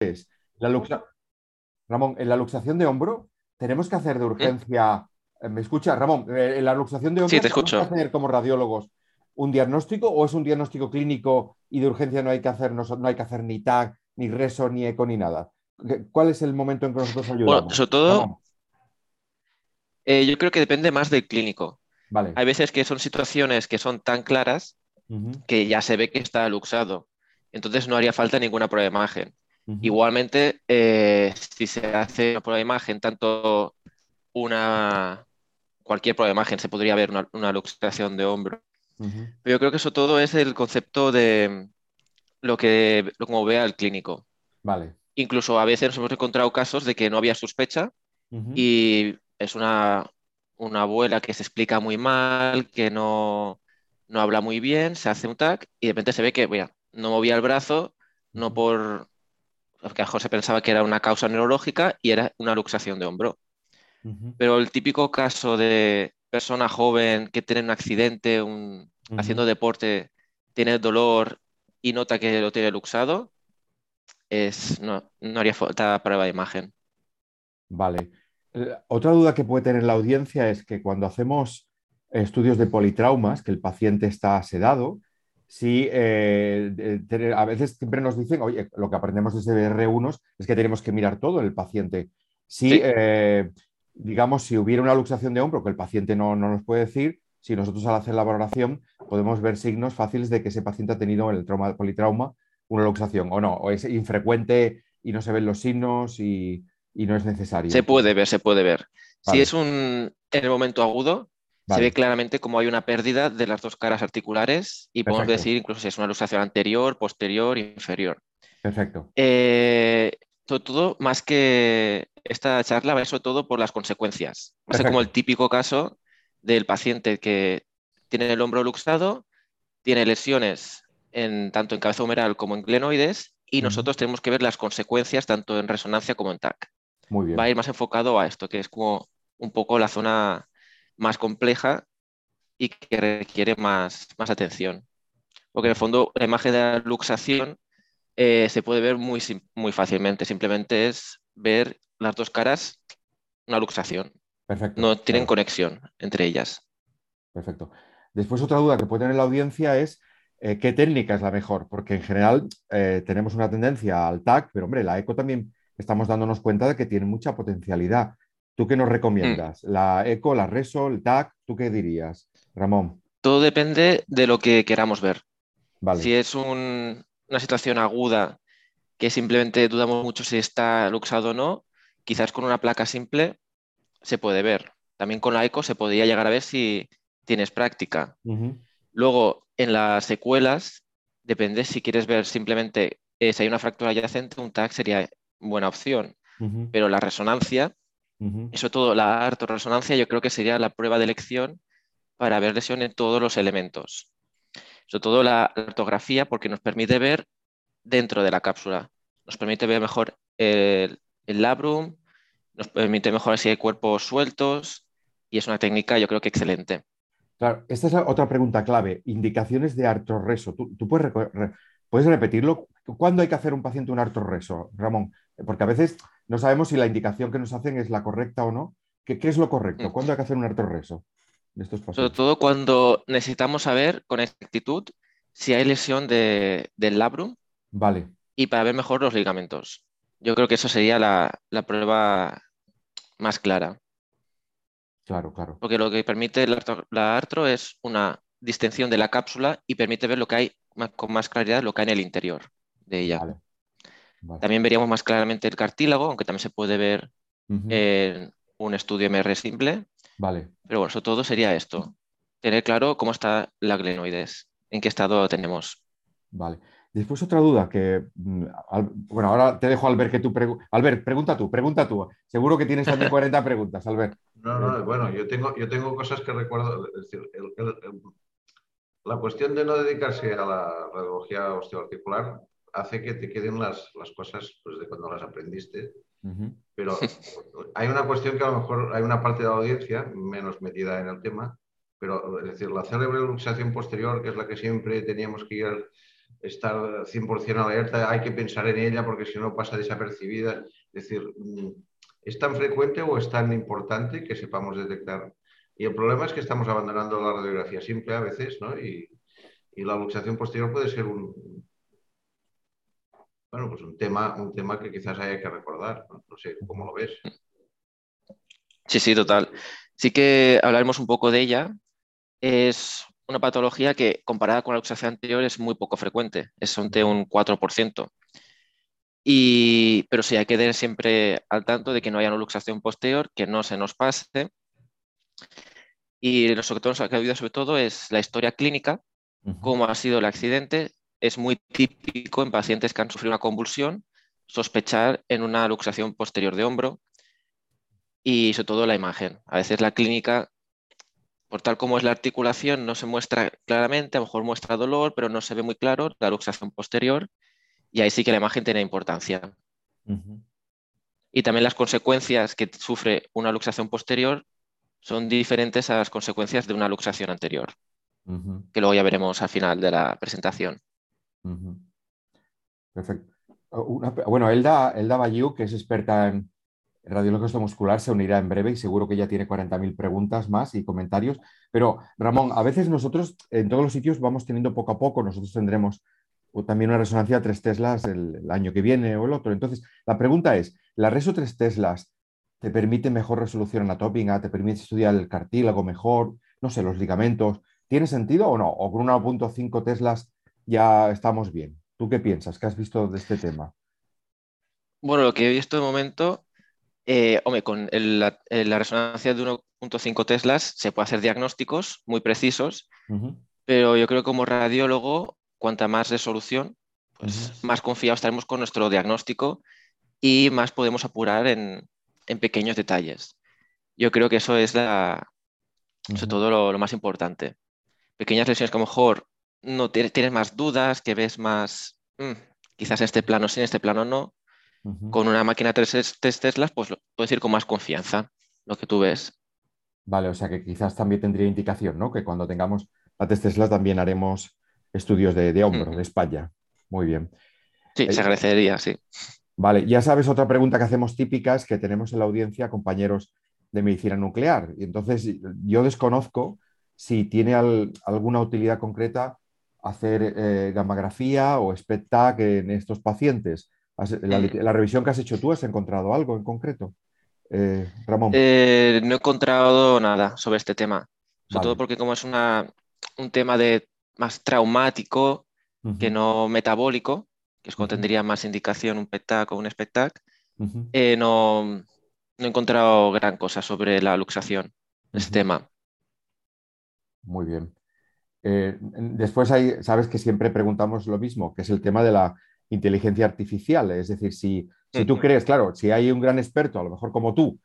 es, la luxa... Ramón, en la luxación de hombro, ¿tenemos que hacer de urgencia... Eh, ¿Me escucha, Ramón? Eh, En la luxación de hombro, Sí, te ¿tenemos escucho. que hacer como radiólogos un diagnóstico o es un diagnóstico clínico y de urgencia no hay que hacer, no, hay que hacer ni TAC, ni reso, ni eco, ni nada? ¿Qué- ¿Cuál es el momento en que nosotros ayudamos? Bueno, sobre todo, eh, yo creo que depende más del clínico. Vale. Hay veces que son situaciones que son tan claras que ya se ve que está luxado. Entonces no haría falta ninguna prueba de imagen. Igualmente, eh, si se hace una prueba de imagen, tanto una, cualquier prueba de imagen, se podría ver una, una luxación de hombro. Pero yo creo que eso todo es el concepto de lo que, lo como vea el clínico. Vale. Incluso a veces nos hemos encontrado casos de que no había sospecha y es una, una abuela que se explica muy mal, que no, no habla muy bien, se hace un TAC y de repente se ve que mira, no movía el brazo, no por... Porque a se pensaba que era una causa neurológica y era una luxación de hombro. Pero el típico caso de persona joven que tiene un accidente, un- haciendo deporte, tiene dolor y nota que lo tiene luxado, es, no, no haría falta prueba de imagen. Vale. Eh, Otra duda que puede tener la audiencia es que cuando hacemos estudios de politraumas, que el paciente está sedado, si eh, de- a veces siempre nos dicen, oye, lo que aprendemos desde R1 es que tenemos que mirar todo en el paciente. Si, Sí. eh, digamos, si hubiera una luxación de hombro que el paciente no, no nos puede decir, si nosotros al hacer la valoración podemos ver signos fáciles de que ese paciente ha tenido en el trauma politrauma una luxación o no, o es infrecuente y no se ven los signos y, y no es necesario. Se puede ver, se puede ver. Vale. Si es un, en el momento agudo, se ve claramente como hay una pérdida de las dos caras articulares y podemos decir incluso si es una luxación anterior, posterior, inferior. Perfecto. Eh, todo, más que esta charla, va sobre todo por las consecuencias. Va a ser como el típico caso del paciente que tiene el hombro luxado, tiene lesiones en, tanto en cabeza humeral como en glenoides, y nosotros tenemos que ver las consecuencias tanto en resonancia como en TAC. Muy bien. Va a ir más enfocado a esto, que es como un poco la zona más compleja y que requiere más, más atención. Porque en el fondo la imagen de la luxación eh, se puede ver muy, muy fácilmente. Simplemente es ver las dos caras, una luxación. Perfecto. No tienen conexión entre ellas. Perfecto. Después otra duda que puede tener la audiencia es eh, qué técnica es la mejor, porque en general eh, tenemos una tendencia al TAC, pero hombre, la eco también estamos dándonos cuenta de que tiene mucha potencialidad. ¿Tú qué nos recomiendas? Mm. ¿La eco, la reso, el TAC? ¿Tú qué dirías, Ramón? Todo depende de lo que queramos ver. Vale. Si es un- una situación aguda que simplemente dudamos mucho si está luxado o no, quizás con una placa simple se puede ver. También con la eco se podría llegar a ver si tienes práctica. Luego, en las secuelas, depende si quieres ver simplemente eh, si hay una fractura adyacente, un TAC sería buena opción. Pero la resonancia, Ujú. y sobre todo la artorresonancia, yo creo que sería la prueba de elección para ver lesión en todos los elementos. Sobre todo la artografía, porque nos permite ver dentro de la cápsula. Nos permite ver mejor el, el labrum, nos permite mejor si hay cuerpos sueltos, y es una técnica, yo creo que excelente. Claro, esta es otra pregunta clave. Indicaciones de artorreso. ¿Tú, tú puedes, re- puedes repetirlo? ¿Cuándo hay que hacer un paciente un artorreso, Ramón? Porque a veces no sabemos si la indicación que nos hacen es la correcta o no. ¿Qué, qué es lo correcto? Mm. ¿Cuándo hay que hacer un artorreso estos Sobre todo cuando necesitamos saber con exactitud si hay lesión de- del labrum Vale, y para ver mejor los ligamentos. Yo creo que eso sería la, la prueba más clara, claro, claro. porque lo que permite la, artro- la artro es una distensión de la cápsula y permite ver lo que hay con más claridad, lo que hay en el interior de ella. Vale, vale. También veríamos más claramente el cartílago, aunque también se puede ver en un estudio MR simple, Vale, pero bueno, sobre todo sería esto, tener claro cómo está la glenoides, en qué estado tenemos. vale. Después otra duda que, mm, bueno, ahora te dejo, Albert, que tú preguntes. Albert, pregunta tú, pregunta tú. Seguro que tienes también 40 preguntas, Albert. No, no, bueno, yo tengo, yo tengo cosas que recuerdo. Es decir, el- el- el- la cuestión de no dedicarse a la radiología osteoarticular hace que te queden las, las cosas pues, de cuando las aprendiste. Ujú, Pero hay una cuestión que a lo mejor hay una parte de la audiencia menos metida en el tema, pero es decir, la célebre luxación posterior, que es la que siempre teníamos que ir estar 100% alerta, hay que pensar en ella porque si no pasa desapercibida. Es decir, mm, ¿es tan frecuente o es tan importante que sepamos detectar? Y el problema es que estamos abandonando la radiografía simple a veces, ¿no? Y, la luxación posterior puede ser un, bueno, pues un tema, un tema que quizás haya que recordar. No, no sé, ¿cómo lo ves? Sí, sí, total. Sí que hablaremos un poco de ella. Es una patología que comparada con la luxación anterior es muy poco frecuente, es de un 4%. Y, pero sí hay que tener siempre al tanto de que no haya una luxación posterior, que no se nos pase. Y lo que nos ha sobre todo es la historia clínica, cómo ha sido el accidente. Es muy típico en pacientes que han sufrido una convulsión sospechar en una luxación posterior de hombro y sobre todo la imagen. A veces la clínica por tal como es la articulación, no se muestra claramente, a lo mejor muestra dolor, pero no se ve muy claro la luxación posterior y ahí sí que la imagen tiene importancia. Y también las consecuencias que sufre una luxación posterior son diferentes a las consecuencias de una luxación anterior, que luego ya veremos al final de la presentación. Perfecto. bueno, Elda, Elda Bayiu, que es experta en, radiólogo muscular se unirá en breve y seguro que ya tiene 40.000 preguntas más y comentarios. Pero Ramón, a veces nosotros en todos los sitios vamos teniendo poco a poco, nosotros tendremos también una resonancia a 3 teslas el, año que viene o el otro. Entonces, la pregunta es, ¿la reso 3 teslas te permite mejor resolución anatómica, te permite estudiar el cartílago mejor, no sé, los ligamentos? ¿Tiene sentido o no? ¿O con 1.5 teslas ya estamos bien? ¿Tú qué piensas? ¿Qué has visto de este tema? Bueno, lo que he visto de momento eh, hombre, con la, resonancia de 1.5 teslas se puede hacer diagnósticos muy precisos, pero yo creo que como radiólogo, cuanta más resolución, pues más confiados estaremos con nuestro diagnóstico y más podemos apurar en, pequeños detalles. Yo creo que eso es la, sobre todo lo, más importante. Pequeñas lesiones que a lo mejor no tienes, más dudas, que ves más, mm, quizás este plano sí, en este plano no, con una máquina 3 Teslas, pues puedes ir con más confianza, lo que tú ves. Vale, o sea que quizás también tendría indicación, ¿no? Que cuando tengamos la test Tesla también haremos estudios de, hombro, de espalda. Muy bien. Sí, se eh, agradecería, sí. Vale, ya sabes, otra pregunta que hacemos típica es que tenemos en la audiencia compañeros de medicina nuclear. Y entonces yo desconozco si tiene alguna utilidad concreta hacer eh, gammagrafía o SPECT en estos pacientes. La, revisión que has hecho tú, ¿has encontrado algo en concreto? Eh, Ramón. Eh, no he encontrado nada sobre este tema. Sobre todo porque como es un tema de, más traumático que no metabólico, que es cuando tendría más indicación un PETAC o un SPECTAC, eh, no, he encontrado gran cosa sobre la luxación, este tema. Muy bien. Después hay, sabes que siempre preguntamos lo mismo, que es el tema de la inteligencia artificial. Es decir, si, si tú crees, claro, si hay un gran experto, a lo mejor como tú,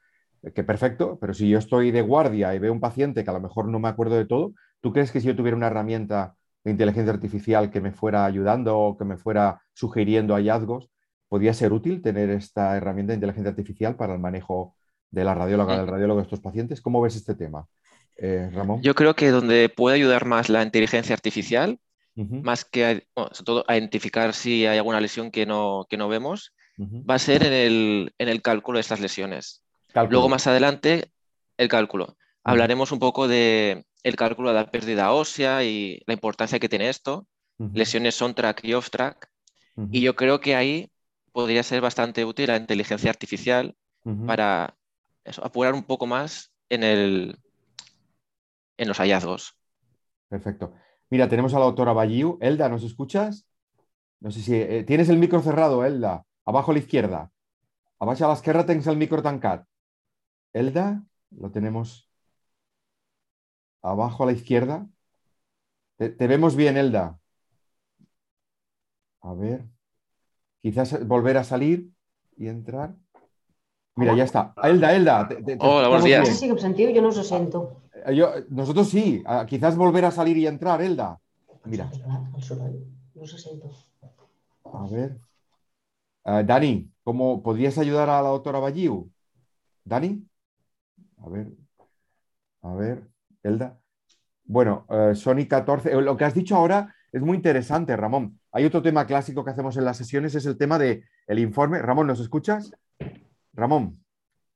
eh, que perfecto, pero si yo estoy de guardia y veo un paciente que a lo mejor no me acuerdo de todo, ¿tú crees que si yo tuviera una herramienta de inteligencia artificial que me fuera ayudando o que me fuera sugiriendo hallazgos, podría ser útil tener esta herramienta de inteligencia artificial para el manejo de la radióloga, del radiólogo de estos pacientes? ¿Cómo ves este tema, eh, Ramón? Yo creo que donde puede ayudar más la inteligencia artificial más que sobre todo a identificar si hay alguna lesión que no, que no vemos, va a ser en el, en el, cálculo de estas lesiones. Luego más adelante, el cálculo. Hablaremos un poco de el cálculo de la pérdida ósea y la importancia que tiene esto, lesiones on-track y off-track. Y yo creo que ahí podría ser bastante útil la inteligencia artificial para apurar un poco más en, el, en los hallazgos. Perfecto. Mira, tenemos a la doctora Balliu. Elda, ¿nos escuchas? No sé si... Eh, tienes el micro cerrado, Elda. Abajo a la izquierda. Abajo a la izquierda tienes el micro tancat. Elda, lo tenemos abajo a la izquierda. Te, vemos bien, Elda. A ver. Quizás volver a salir y entrar. Mira, ya está. Elda, Elda. Hola, buenos días. Sí, sentido, yo no os siento. Eh, nosotros sí, quizás volver a salir y entrar, Elda. Mira. A ver. Eh, Dani, ¿cómo podrías ayudar a la doctora Balliu? Dani. A ver. A ver, Elda. Bueno, uh, Sony 14. Lo que has dicho ahora es muy interesante, Ramón. hay otro tema clásico que hacemos en las sesiones, es el tema del el informe. Ramón, ¿nos escuchas? Ramón.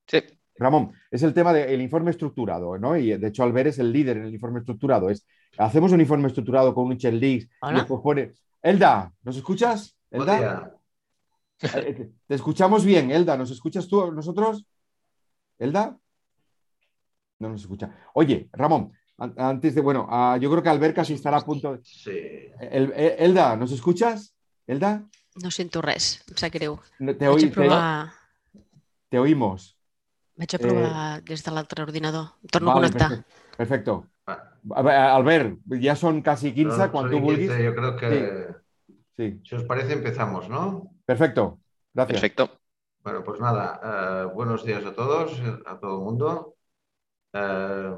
Sí. Ramón, es el tema del informe estructurado, ¿no? Y de hecho, Albert es el líder en el informe estructurado. Es, hacemos un informe estructurado con un checklist y después pone. Elda, ¿nos escuchas? Elda, día. Eh, te escuchamos bien, Elda. ¿Nos escuchas tú, nosotros? ¿Elda? No nos escucha. Oye, Ramón, an- antes de, bueno, ah, yo creo que Albert casi estará a punto. de- Sí. El- eh, Elda, ¿nos escuchas? Elda, No sento res, em sap greu. No, te, oí- te oímos. Vaig a provar des de l'altre ordinador. Em Torno Vale, a connectar. perfecto. perfecto. Ah, A ver, Albert, ya son casi 15, son- cuando tú 15, vulguis. Yo creo que, Sí, si os parece, empezamos, ¿no? perfecto. Gracias. Perfecto. Bueno, pues nada, eh, buenos días a todos, a todo el mundo. Eh,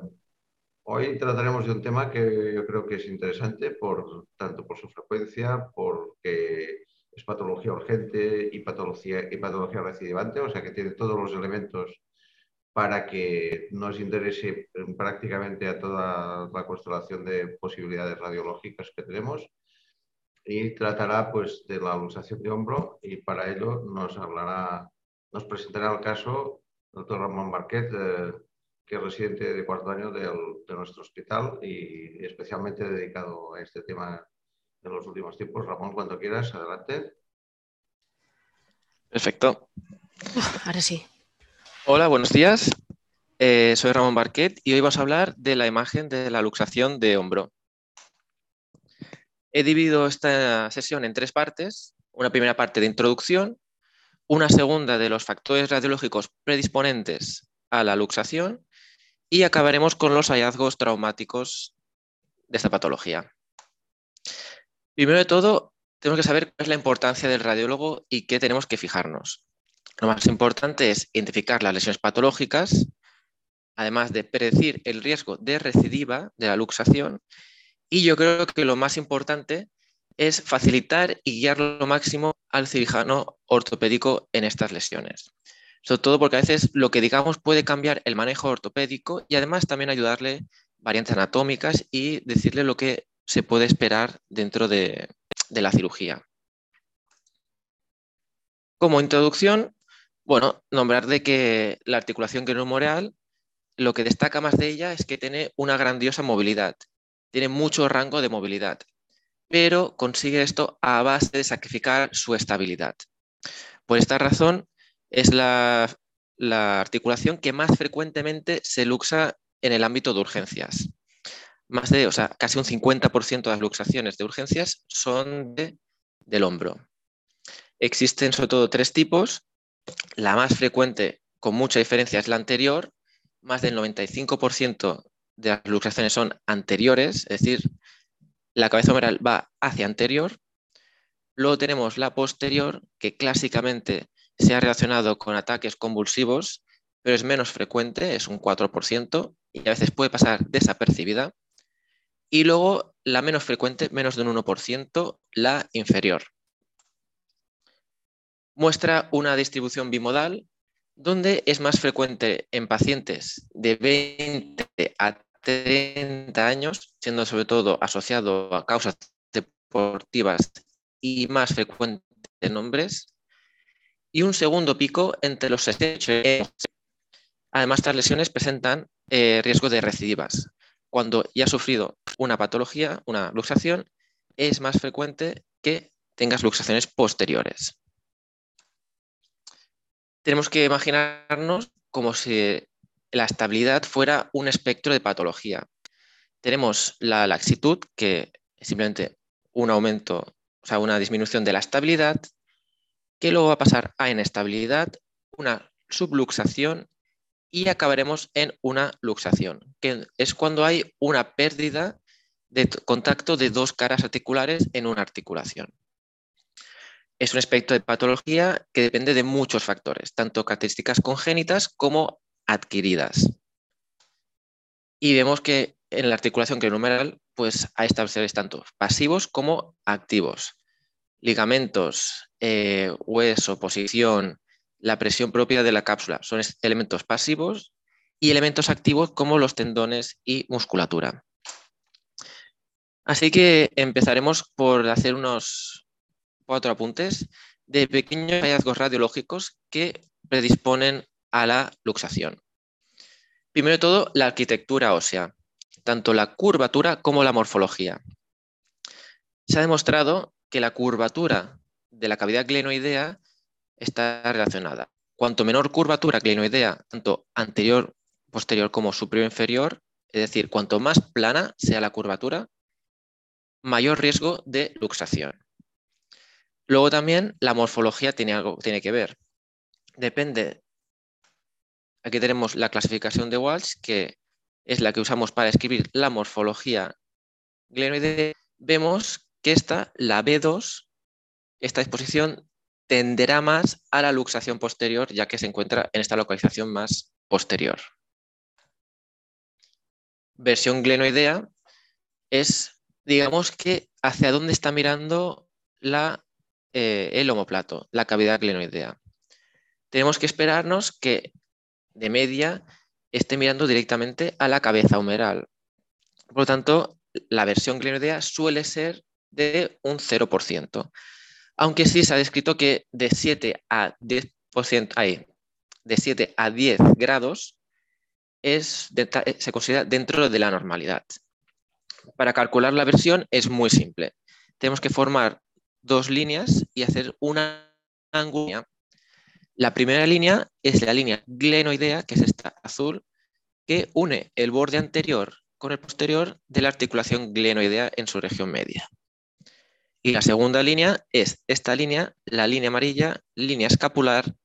hoy trataremos de un tema que yo creo que es interesante, por, tanto por su frecuencia, porque es patología urgente y patología, y patología recidivante, o sea que tiene todos los elementos para que nos interese prácticamente a toda la constelación de posibilidades radiológicas que tenemos y tratará pues de la luxación de hombro y para ello nos hablará, nos presentará el caso el doctor Ramón Marquet, eh, que es residente de cuarto año del- de nuestro hospital y especialmente dedicado a este tema en los últimos tiempos. Ramón, cuando quieras, adelante. Perfecto. Uf, ara sí. Hola, buenos días. Eh, soy Ramón Barquet y hoy vamos a hablar de la imagen de la luxación de hombro. He dividido esta sesión en tres partes. Una primera parte de introducción, una segunda de los factores radiológicos predisponentes a la luxación y acabaremos con los hallazgos traumáticos de esta patología. Primero de todo, tenemos que saber cuál es la importancia del radiólogo y qué tenemos que fijarnos. Lo más importante es identificar las lesiones patológicas, además de predecir el riesgo de recidiva de la luxación. Y yo creo que lo más importante es facilitar y guiar lo máximo al cirujano ortopédico en estas lesiones. Sobre todo porque a veces lo que digamos puede cambiar el manejo ortopédico y además también ayudarle variantes anatómicas y decirle lo que se puede esperar dentro de, la cirugía. Como introducción, bueno, nombrar de que la articulación glenohumeral, lo que destaca más de ella es que tiene una grandiosa movilidad, tiene mucho rango de movilidad, pero consigue esto a base de sacrificar su estabilidad. Por esta razón, es la, la articulación que más frecuentemente se luxa en el ámbito de urgencias. Más de, o sea, casi un 50% de las luxaciones de urgencias son de, del hombro. Existen sobre todo tres tipos. La más frecuente, con mucha diferencia, es la anterior. Más del 95% de las luxaciones son anteriores, es decir, la cabeza humeral va hacia anterior. Luego tenemos la posterior, que clásicamente se ha relacionado con ataques convulsivos, pero es menos frecuente, es un 4%, y a veces puede pasar desapercibida. Y luego la menos frecuente, menos de un 1%, la inferior. Muestra una distribución bimodal donde es más frecuente en pacientes de 20 a 30 años, siendo sobre todo asociado a causas deportivas y más frecuente en hombres, y un segundo pico entre los 68 y Además, estas lesiones presentan eh, riesgo de recidivas. Cuando ya has sufrido una patología, una luxación, es más frecuente que tengas luxaciones posteriores. Tenemos que imaginarnos como si la estabilidad fuera un espectro de patología. Tenemos la laxitud, que es simplemente un aumento, o sea, una disminución de la estabilidad, que luego va a pasar a inestabilidad, una subluxación y acabaremos en una luxación, que es cuando hay una pérdida de contacto de dos caras articulares en una articulación. Es un aspecto de patología que depende de muchos factores, tanto características congénitas como adquiridas. Y vemos que en la articulación glenohumeral pues, hay establecedores tanto pasivos como activos. Ligamentos, eh, hueso, posición, la presión propia de la cápsula son elementos pasivos y elementos activos como los tendones y musculatura. Así que empezaremos por hacer unos, cuatro apuntes de pequeños hallazgos radiológicos que predisponen a la luxación. Primero de todo, la arquitectura ósea, tanto la curvatura como la morfología. Se ha demostrado que la curvatura de la cavidad glenoidea está relacionada. Cuanto menor curvatura glenoidea, tanto anterior, posterior como superior inferior, es decir, cuanto más plana sea la curvatura, mayor riesgo de luxación. Luego también la morfología tiene algo tiene que ver. Depende. Aquí tenemos la clasificación de Walsh, que es la que usamos para escribir la morfología glenoidea. Vemos que esta, la B2, esta disposición tenderá más a la luxación posterior, ya que se encuentra en esta localización más posterior. Versión glenoidea es, digamos que, hacia dónde está mirando la, eh, el homoplato, la cavidad glenoidea. Tenemos que esperarnos que, de media, esté mirando directamente a la cabeza humeral. Por lo tanto, la versión glenoidea suele ser de un 0% aunque sí se ha descrito que de 7 a 10%, hay, de 7 a 10 grados es se considera dentro de la normalidad. Para calcular la versión es muy simple. Tenemos que formar dos líneas y hacer una ángulo. La primera línea es la línea glenoidea, que es esta azul, que une el borde anterior con el posterior de la articulación glenoidea en su región media. Y la segunda línea es esta línea, la línea amarilla, línea escapular,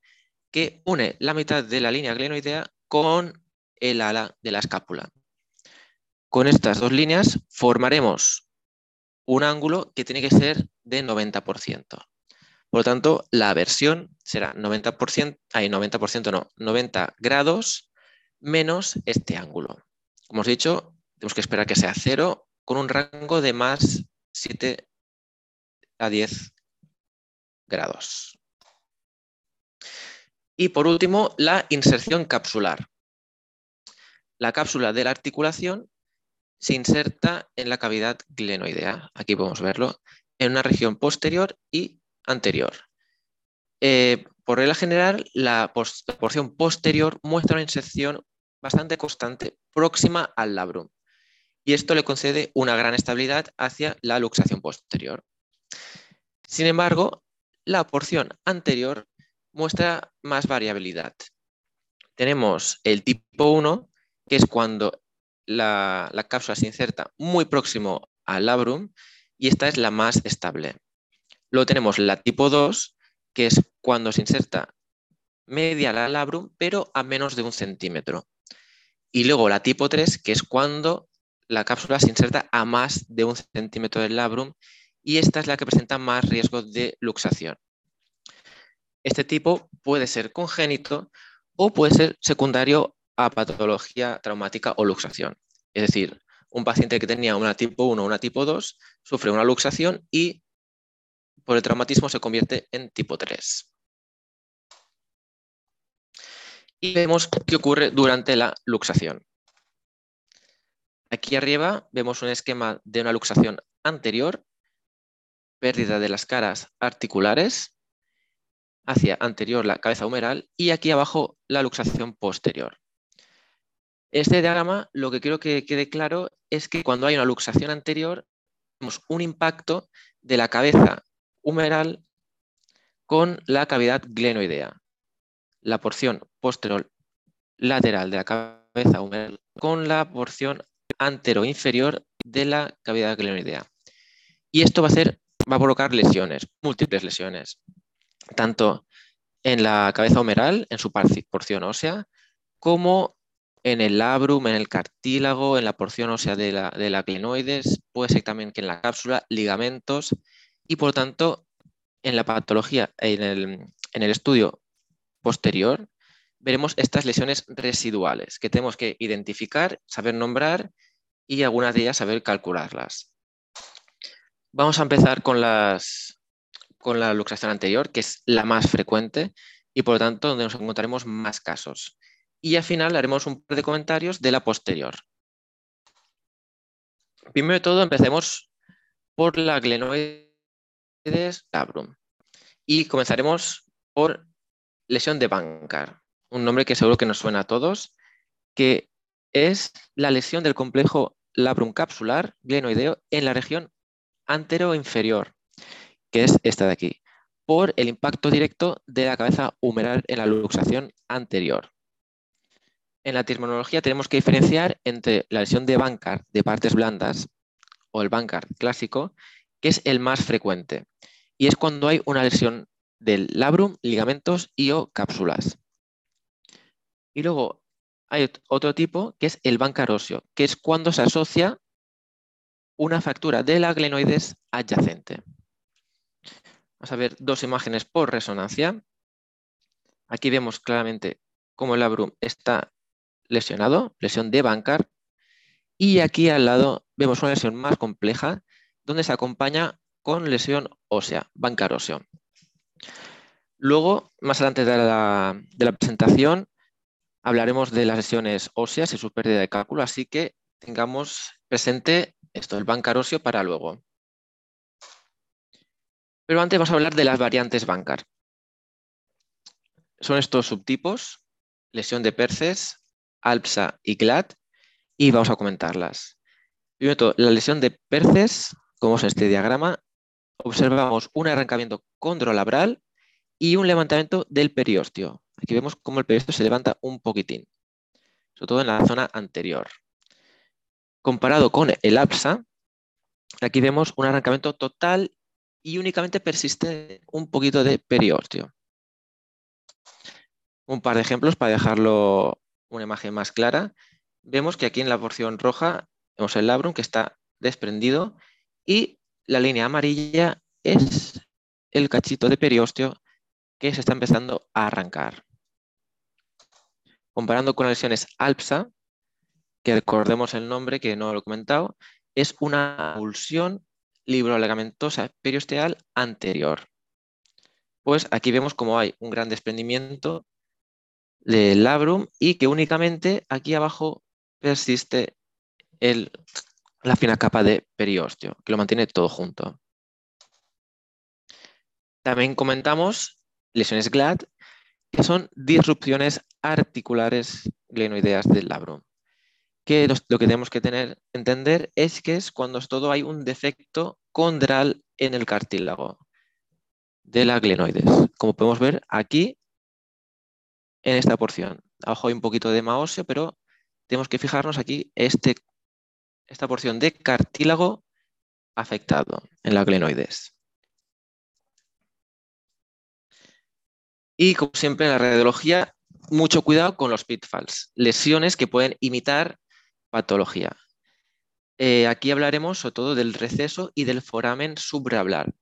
que une la mitad de la línea glenoidea con el ala de la escápula. Con estas dos líneas formaremos un ángulo que tiene que ser de 90%. Por lo tanto, la versión será 90%, hay 90% no, 90 grados menos este ángulo. Como os he dicho, tenemos que esperar que sea cero con un rango de más 7 a 10 grados. Y por último, la inserción capsular. La cápsula de la articulación se inserta en la cavidad glenoidea. Aquí podemos verlo en una región posterior y anterior. Eh, por regla general, la porción posterior muestra una inserción bastante constante próxima al labrum y esto le concede una gran estabilidad hacia la luxación posterior. Sin embargo, la porción anterior muestra más variabilidad. Tenemos el tipo 1, que es cuando la, cápsula se inserta muy próximo al labrum y esta es la más estable. Luego tenemos la tipo 2, que es cuando se inserta media al labrum, pero a menos de un centímetro. Y luego la tipo 3, que es cuando la cápsula se inserta a más de un centímetro del labrum y esta es la que presenta más riesgo de luxación. Este tipo puede ser congénito o puede ser secundario a patología traumática o luxación. Es decir, un paciente que tenía una tipo 1 o una tipo 2 sufre una luxación y por el traumatismo se convierte en tipo 3. Y vemos qué ocurre durante la luxación. Aquí arriba vemos un esquema de una luxación anterior pérdida de las caras articulares, hacia anterior la cabeza humeral y aquí abajo la luxación posterior. Este diagrama lo que quiero que quede claro es que cuando hay una luxación anterior tenemos un impacto de la cabeza humeral con la cavidad glenoidea. La porción posterior lateral de la cabeza humeral con la porción antero-inferior de la cavidad glenoidea. Y esto va a ser va a provocar lesiones, múltiples lesiones, tanto en la cabeza humeral, en su porción ósea, como en el labrum, en el cartílago, en la porción ósea de la, de glenoides, puede ser también que en la cápsula, ligamentos, y por tanto, en la patología, en el, en el estudio posterior, veremos estas lesiones residuales que tenemos que identificar, saber nombrar y algunas de ellas saber calcularlas. Vamos a empezar con, las, con la luxación anterior, que es la más frecuente y por lo tanto donde nos encontraremos más casos. Y al final haremos un par de comentarios de la posterior. Primero de todo, empecemos por la glenoide glenoides, labrum. Y comenzaremos por lesión de Bankar, un nombre que seguro que nos suena a todos, que es la lesión del complejo labrum capsular glenoideo en la región antero-inferior, que es esta de aquí, por el impacto directo de la cabeza humeral en la luxación anterior. En la terminología tenemos que diferenciar entre la lesión de Bankart de partes blandas o el Bankart clásico, que es el más frecuente, y es cuando hay una lesión del labrum, ligamentos y o cápsulas. Y luego hay otro tipo que es el Bankart óseo, que es cuando se asocia una fractura de la glenoides adyacente. Vamos a ver dos imágenes por resonancia. Aquí vemos claramente cómo el labrum está lesionado, lesión de Bankart, y aquí al lado vemos una lesión más compleja donde se acompaña con lesión ósea, Bankart óseo. Luego, más adelante de la, de la presentación, hablaremos de las lesiones óseas y su pérdida de cálculo, así que tengamos presente esto, el Bankart óseo para luego. Pero antes vamos a hablar de las variantes Bankart. Son estos subtipos, lesión de Perces, ALPSA y GLAD, y vamos a comentarlas. Primero, la lesión de Perces, como es en este diagrama, observamos un arrancamiento condrolabral y un levantamiento del periósteo. Aquí vemos cómo el periósteo se levanta un poquitín, sobre todo en la zona anterior. Comparado con el APSA, aquí vemos un arrancamiento total y únicamente persiste un poquito de periósteo. Un par de ejemplos para dejarlo una imagen más clara. Vemos que aquí en la porción roja vemos el labrum que está desprendido y la línea amarilla es el cachito de periósteo que se está empezando a arrancar. Comparando con las lesiones ALPSA, que recordemos el nombre que no lo he comentado, es una pulsión librolegamentosa periosteal anterior. Pues aquí vemos como hay un gran desprendimiento del labrum y que únicamente aquí abajo persiste el, la fina capa de periósteo, que lo mantiene todo junto. También comentamos lesiones GLAD, que son disrupciones articulares glenoideas del labrum. Que lo, que tenemos que tener, entender es que es cuando todo hay un defecto condral en el cartílago de la glenoides. Como podemos ver aquí, en esta porción. Abajo hay un poquito de óseo, pero tenemos que fijarnos aquí este, esta porción de cartílago afectado en la glenoides. Y como siempre en la radiología, mucho cuidado con los pitfalls, lesiones que pueden imitar patología. Eh, aquí hablaremos sobre todo del receso y del foramen subrablar.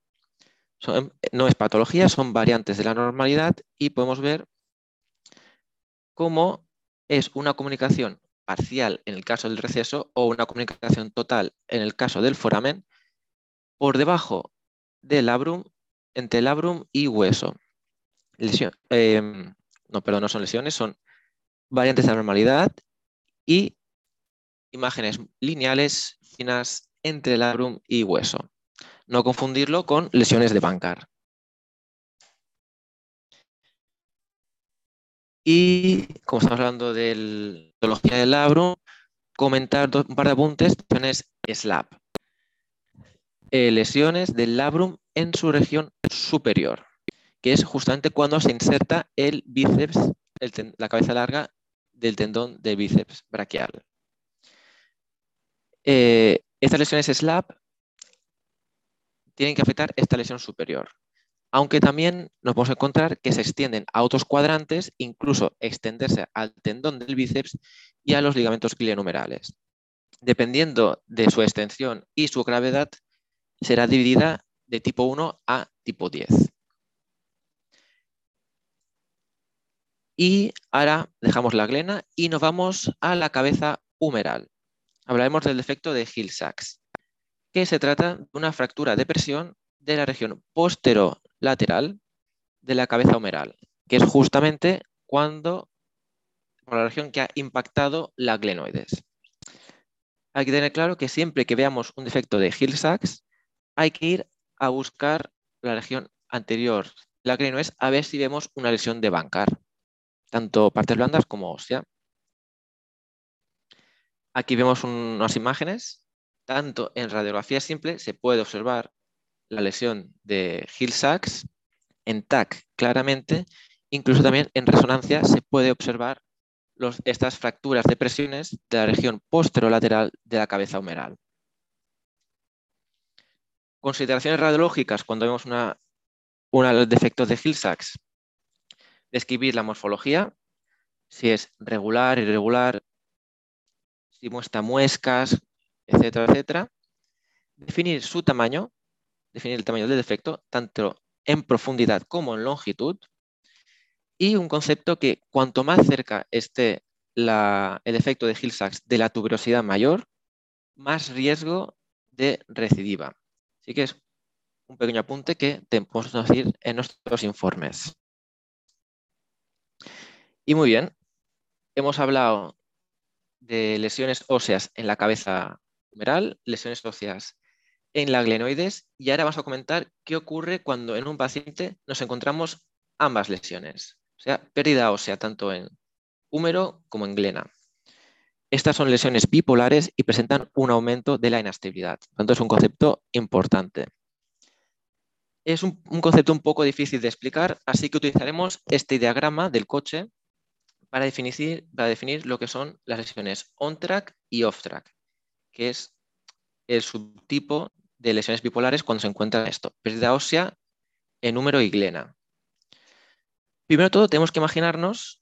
no es patología, son variantes de la normalidad y podemos ver cómo es una comunicación parcial en el caso del receso o una comunicación total en el caso del foramen por debajo del labrum, entre labrum y hueso. Em, no, perdón, no son lesiones, son variantes de normalidad y imágenes lineales finas entre labrum y hueso. No confundirlo con lesiones de Bancar. Y como estamos hablando de la patología del labrum, comentar un par de apuntes, lesiones SLAP. Eh, lesiones del labrum en su región superior, que es justamente cuando se inserta el bíceps, la cabeza larga del tendón de bíceps braquial. Eh, estas lesiones SLAP tienen que afectar esta lesión superior aunque también nos podemos encontrar que se extienden a otros cuadrantes, incluso extenderse al tendón del bíceps y a los ligamentos glenohumerales. Dependiendo de su extensión y su gravedad, será dividida de tipo 1 a tipo 10. Y ahora dejamos la glena y nos vamos a la cabeza humeral. Hablaremos del defecto de Hill-Sachs, que se trata de una fractura de presión de la región posterolateral de la cabeza humeral, que es justamente cuando, por la región que ha impactado la glenoides. Hay que tener claro que siempre que veamos un defecto de Hill-Sachs, hay que ir a buscar la región anterior la glenoides a ver si vemos una lesión de bancar, tanto partes blandas como ósea. Aquí vemos unas imágenes. Tanto en radiografía simple se puede observar la lesión de Hill-Sachs, en TAC claramente, incluso también en resonancia se puede observar estas fracturas de presiones de la región posterolateral de la cabeza humeral. Consideraciones radiológicas cuando vemos una, una defectos de Hill-Sachs. Describir la morfología, si es regular, irregular, si muestra muescas, etcétera, etcétera. Definir su tamaño, definir el tamaño del defecto, tanto en profundidad como en longitud. Y un concepto que cuanto más cerca esté el efecto de Hill-Sachs de la tuberosidad mayor, más riesgo de recidiva. Así que es un pequeño apunte que podemos decir en nuestros informes. Y muy bien, hemos hablado de lesiones óseas en la cabeza humeral, lesiones óseas en la glenoides y ahora vamos a comentar qué ocurre cuando en un paciente nos encontramos ambas lesiones, o sea, pérdida ósea tanto en húmero como en glena. Estas son lesiones bipolares y presentan un aumento de la inestabilidad. Por tanto, es un concepto importante. Es un, concepto un poco difícil de explicar, así que utilizaremos este diagrama del coche para definir, para definir lo que son las lesiones on-track y off-track, que es el subtipo de lesiones bipolares cuando se encuentra esto, pérdida ósea en número y glena. Primero todo, tenemos que imaginarnos,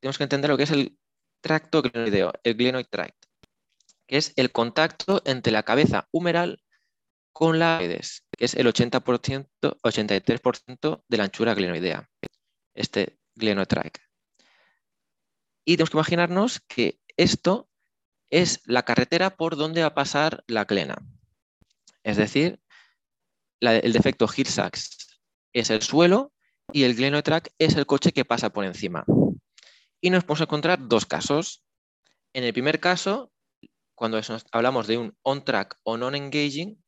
tenemos que entender lo que es el tracto glenoideo, el glenoid tract, que es el contacto entre la cabeza humeral con la glenoides, que es el 80%, 83% de la anchura glenoidea, este glenoid tract. Y tenemos que imaginarnos que esto es la carretera por donde va a pasar la glena. Es decir, el defecto Hill-Sachs es el suelo y el glenotrack es el coche que pasa por encima. Y nos podemos encontrar dos casos. En el primer caso, cuando hablamos de un on-track o non-engaging,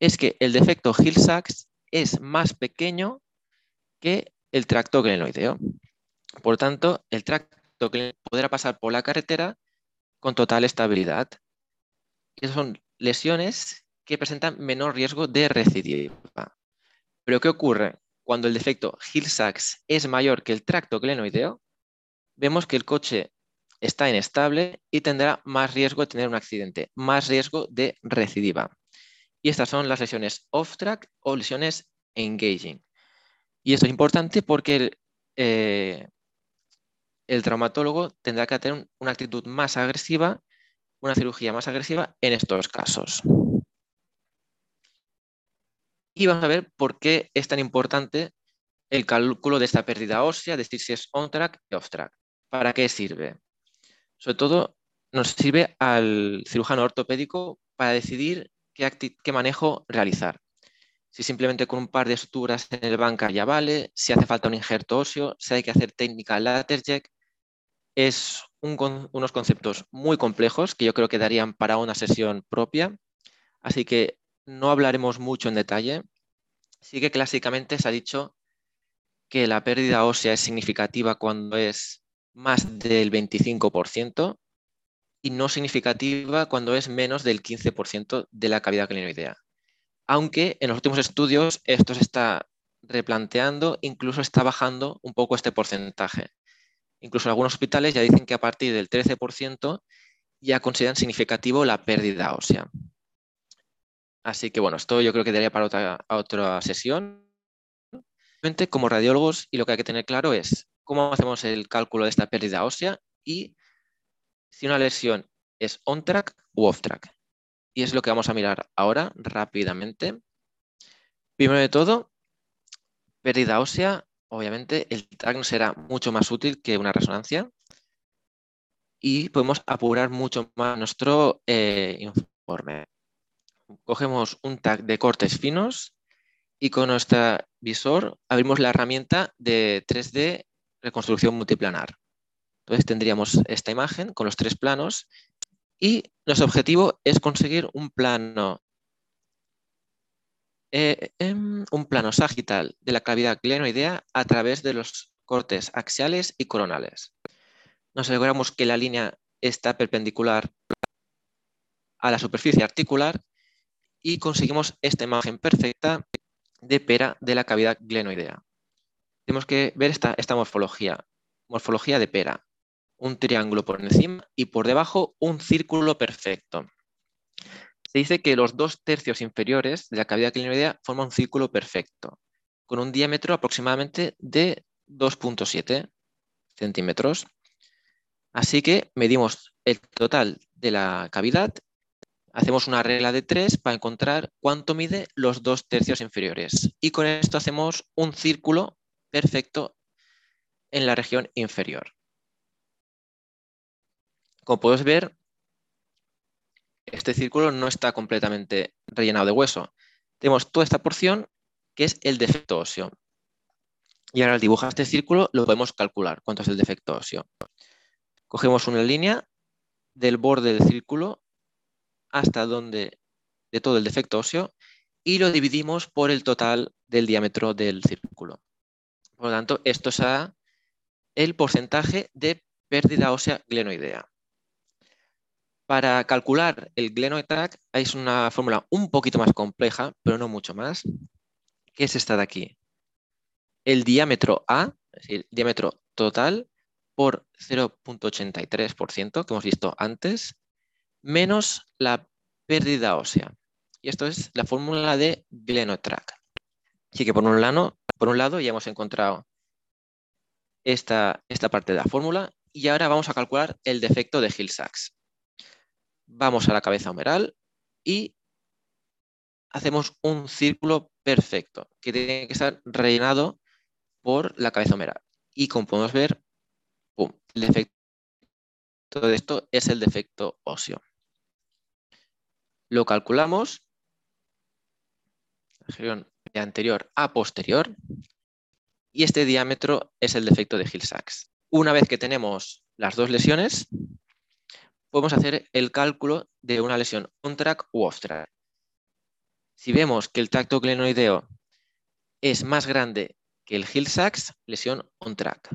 es que el defecto Hill-Sachs es más pequeño que el tracto glenoideo. Por tanto, el tracto podrá pasar por la carretera con total estabilidad. Y son lesiones que presentan menor riesgo de recidiva. Pero ¿qué ocurre? Cuando el defecto Hill-Sachs es mayor que el tracto glenoideo, vemos que el coche está inestable y tendrá más riesgo de tener un accidente, más riesgo de recidiva. Y estas son las lesiones off-track o lesiones engaging. Y esto es importante porque el, eh, el traumatólogo tendrá que tener una actitud más agresiva, una cirugía más agresiva en estos casos. Y vamos a ver por qué es tan importante el cálculo de esta pérdida ósea, decir si es on-track y off-track. ¿Para qué sirve? Sobre todo nos sirve al cirujano ortopédico para decidir qué, manejo realizar. Si simplemente con un par de suturas en el banca ya vale, si hace falta un injerto óseo, si hay que hacer técnica Laterject, es unos conceptos muy complejos que yo creo que darían para una sesión propia, así que no hablaremos mucho en detalle. Sí que clásicamente se ha dicho que la pérdida ósea es significativa cuando es más del 25% y no significativa cuando es menos del 15% de la cavidad clinoidea. Aunque en los últimos estudios esto se está replanteando, incluso está bajando un poco este porcentaje. Incluso algunos hospitales ya dicen que a partir del 13% ya consideran significativo la pérdida ósea. Así que bueno, esto yo creo que daría para otra, otra sesión. Como radiólogos, y lo que hay que tener claro es cómo hacemos el cálculo de esta pérdida ósea y si una lesión es on-track u off-track. Y es lo que vamos a mirar ahora rápidamente. Primero de todo, pérdida ósea obviamente el TAC será mucho más útil que una resonancia y podemos apurar mucho más nuestro eh, informe. Cogemos un tag de cortes finos y con nuestro visor abrimos la herramienta de 3D reconstrucción multiplanar. Entonces tendríamos esta imagen con los tres planos y nuestro objetivo es conseguir un plano eh, em, un plano sagital de la cavidad glenoidea a través de los cortes axiales y coronales. Nos aseguramos que la línea está perpendicular a la superficie articular y conseguimos esta imagen perfecta de pera de la cavidad glenoidea. Tenemos que ver esta, esta morfología, morfología de pera. Un triángulo por encima y por debajo un círculo perfecto. Se dice que los dos tercios inferiores de la cavidad glenoidea forman un círculo perfecto, con un diámetro aproximadamente de 2.7 centímetros. Así que medimos el total de la cavidad, hacemos una regla de 3 para encontrar cuánto mide los dos tercios inferiores. Y con esto hacemos un círculo perfecto en la región inferior. Como puedes ver, este círculo no está completamente rellenado de hueso. Tenemos toda esta porción que es el defecto óseo. Y ahora al dibujar este círculo lo podemos calcular cuánto es el defecto óseo. Cogemos una línea del borde del círculo hasta donde de todo el defecto óseo y lo dividimos por el total del diámetro del círculo. Por lo tanto, esto es el porcentaje de pérdida ósea glenoidea. Para calcular el glenoid hay una fórmula un poquito más compleja, pero no mucho más, que es esta de aquí. El diámetro A, es decir, el diámetro total por 0.83%, que hemos visto antes, menos la pérdida ósea. Y esto es la fórmula de Glenotrack. Así que por un lado, por un lado ya hemos encontrado esta, esta parte de la fórmula y ahora vamos a calcular el defecto de Hill-Sachs. Vamos a la cabeza humeral y hacemos un círculo perfecto que tiene que estar rellenado por la cabeza humeral. Y como podemos ver, el defecto de esto es el defecto óseo. Lo calculamos, de anterior a posterior, y este diámetro es el defecto de Hill-Sachs. Una vez que tenemos las dos lesiones, podemos hacer el cálculo de una lesión on-track u off-track. Si vemos que el tracto glenoideo es más grande que el Hill-Sachs, lesión on-track.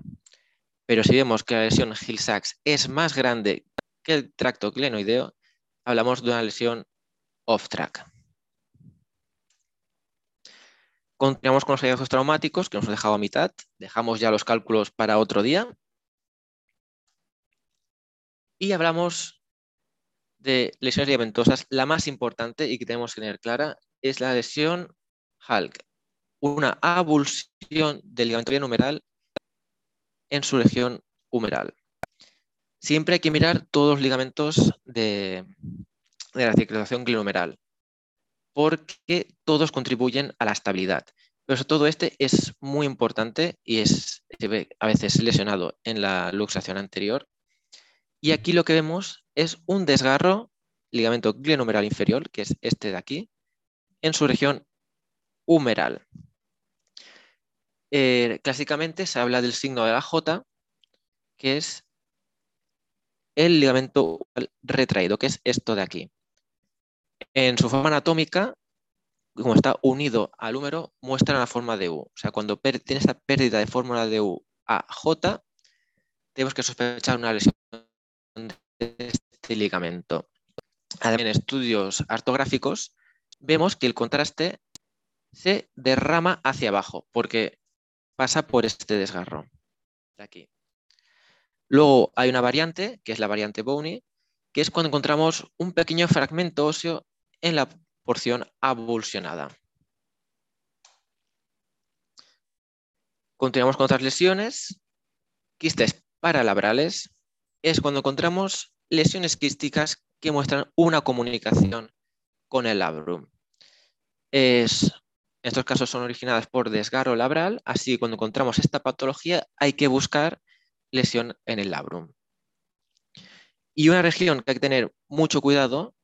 Pero si vemos que la lesión Hill-Sachs es más grande que el tracto glenoideo, hablamos de una lesión off-track. Continuamos con los hallazgos traumáticos que nos hemos dejado a mitad. Dejamos ya los cálculos para otro día. Y hablamos de lesiones ligamentosas. La más importante y que tenemos que tener clara es la lesión Hulk, una abulsión del ligamento numeral en su región humeral. Siempre hay que mirar todos los ligamentos de, de la cicatrización glenohumeral porque todos contribuyen a la estabilidad. Pero todo este es muy importante y es, se ve a veces lesionado en la luxación anterior. Y aquí lo que vemos es un desgarro, ligamento glenohumeral inferior, que es este de aquí, en su región humeral. Eh, clásicamente se habla del signo de la J, que es el ligamento retraído, que es esto de aquí. En su forma anatómica, como está unido al húmero, muestra la forma de U. O sea, cuando tiene esta pérdida de fórmula de U a J, tenemos que sospechar una lesión de este ligamento. Además, en estudios artográficos, vemos que el contraste se derrama hacia abajo, porque pasa por este desgarro de aquí. Luego hay una variante, que es la variante Bownie, que es cuando encontramos un pequeño fragmento óseo en la porción avulsionada. Continuamos con otras lesiones. Quistes paralabrales es cuando encontramos lesiones quísticas que muestran una comunicación con el labrum. Es, en estos casos son originadas por desgarro labral, así que cuando encontramos esta patología hay que buscar lesión en el labrum. Y una región que hay que tener mucho cuidado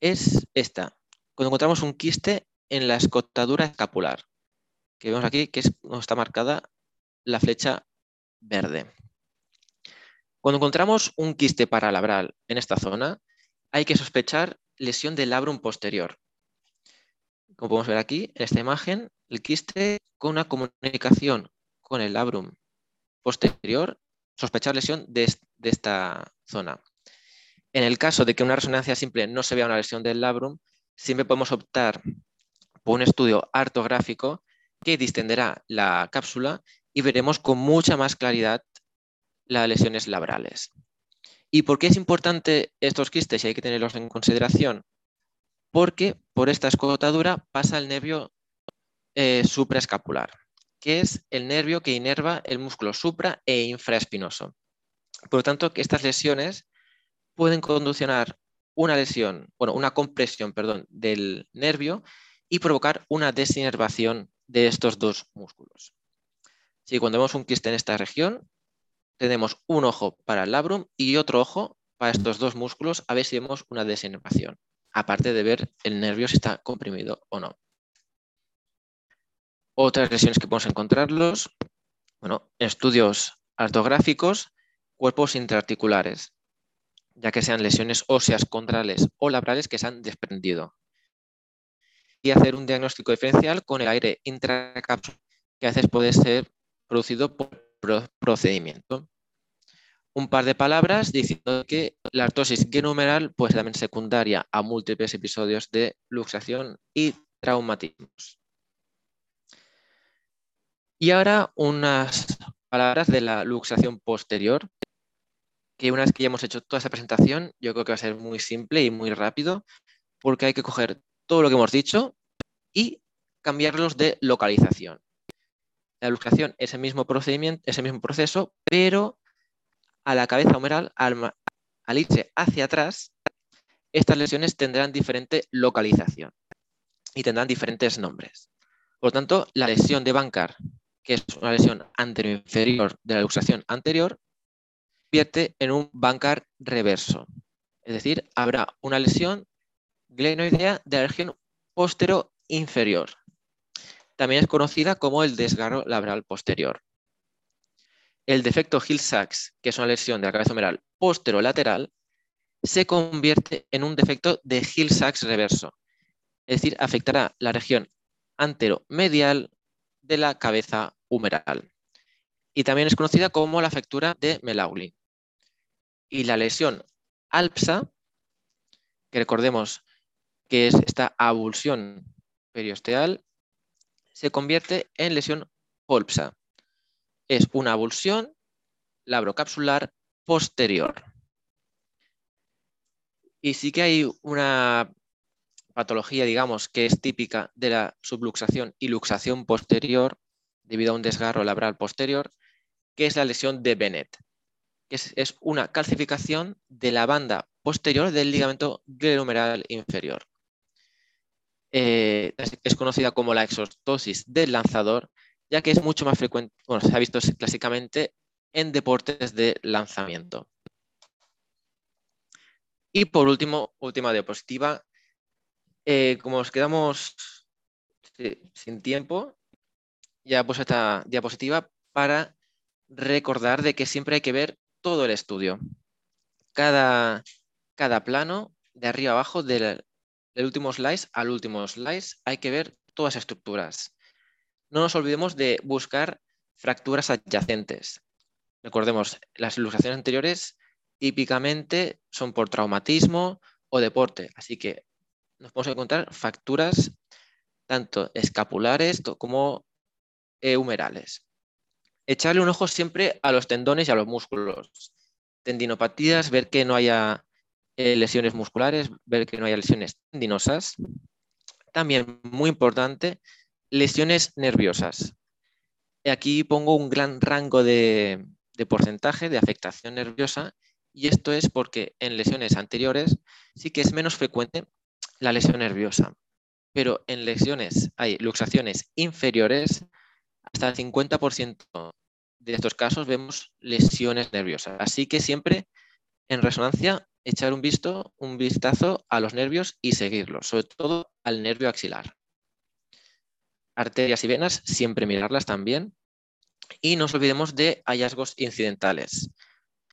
es esta. Cuando encontramos un quiste en la escotadura escapular, que vemos aquí que es, está marcada la flecha verde. Cuando encontramos un quiste paralabral en esta zona, hay que sospechar lesión del labrum posterior. como podemos ver aquí, en esta imagen, el quiste con una comunicación con el labrum posterior, sospechar lesión de, de esta zona. En el caso de que una resonancia simple no se vea una lesión del labrum, siempre podemos optar por un estudio artográfico que distenderá la cápsula y veremos con mucha más claridad las lesiones labrales. ¿Y por qué es importante estos quistes y hay que tenerlos en consideración? Porque por esta escotadura pasa el nervio eh, supraescapular, que es el nervio que inerva el músculo supra e infraespinoso. Por lo tanto, estas lesiones pueden conduccionar una lesión, bueno, una compresión, perdón, del nervio y provocar una desinervación de estos dos músculos. Si cuando vemos un quiste en esta región, tenemos un ojo para el labrum y otro ojo para estos dos músculos a ver si vemos una desinervación, aparte de ver el nervio si está comprimido o no. Otras lesiones que podemos encontrarlos, bueno, estudios artográficos, cuerpos intraarticulares, ya que sean lesiones óseas contrales o labrales que se han desprendido. Y hacer un diagnóstico diferencial con el aire intracapsular, que a veces puede ser producido por procedimiento. Un par de palabras diciendo que la artrosis genumeral puede ser también secundaria a múltiples episodios de luxación y traumatismos. Y ahora unas palabras de la luxación posterior, que una vez que ya hemos hecho toda esa presentación, yo creo que va a ser muy simple y muy rápido, porque hay que coger todo lo que hemos dicho y cambiarlos de localización. La luxación es el mismo procedimiento, ese mismo proceso, pero a la cabeza humeral, al, al irse hacia atrás, estas lesiones tendrán diferente localización y tendrán diferentes nombres. Por lo tanto, la lesión de Bancar, que es una lesión anterior-inferior de la luxación anterior, convierte en un Bancar reverso. Es decir, habrá una lesión glenoidea de la región postero-inferior. También es conocida como el desgarro labral posterior. El defecto Hill-Sachs, que es una lesión de la cabeza humeral posterolateral, se convierte en un defecto de Hill-Sachs reverso. Es decir, afectará la región anteromedial de la cabeza humeral. Y también es conocida como la fractura de Melaughlin. Y la lesión ALPSA, que recordemos que es esta avulsión periosteal, se convierte en lesión polpsa. Es una avulsión labrocapsular posterior. Y sí que hay una patología, digamos, que es típica de la subluxación y luxación posterior debido a un desgarro labral posterior, que es la lesión de Bennett, que es, una calcificación de la banda posterior del ligamento glomerular inferior. Eh, es conocida como la exostosis del lanzador, ya que es mucho más frecuente, bueno, se ha visto clásicamente en deportes de lanzamiento. Y por último, última diapositiva, eh, como nos quedamos sin tiempo, ya puse esta diapositiva para recordar de que siempre hay que ver todo el estudio. Cada, cada plano, de arriba abajo, del, último slice al último slice, hay que ver todas las estructuras. No nos olvidemos de buscar fracturas adyacentes. Recordemos, las ilustraciones anteriores típicamente son por traumatismo o deporte, así que nos podemos encontrar fracturas tanto escapulares como eh, humerales. Echarle un ojo siempre a los tendones y a los músculos. Tendinopatías, ver que no haya eh, lesiones musculares, ver que no haya lesiones tendinosas. También, muy importante, lesiones nerviosas. Aquí pongo un gran rango de, de porcentaje de afectación nerviosa y esto es porque en lesiones anteriores sí que es menos frecuente la lesión nerviosa, pero en lesiones hay luxaciones inferiores, hasta el 50% de estos casos vemos lesiones nerviosas. Así que siempre en resonancia echar un visto, un vistazo a los nervios y seguirlos, sobre todo al nervio axilar. Arterias y venas, siempre mirarlas también. Y no nos olvidemos de hallazgos incidentales.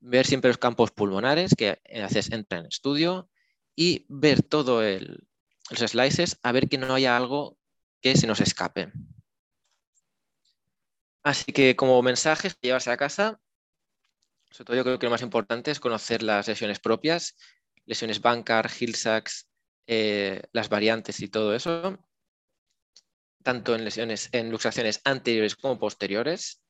Ver siempre los campos pulmonares, que a veces entra en estudio, y ver todo el, los slices, a ver que no haya algo que se nos escape. Así que como mensajes que llevarse a casa, sobre todo yo creo que lo más importante es conocer las lesiones propias, lesiones Bankar, Hill eh, las variantes y todo eso, tanto en lesiones, en luxaciones anteriores como posteriores.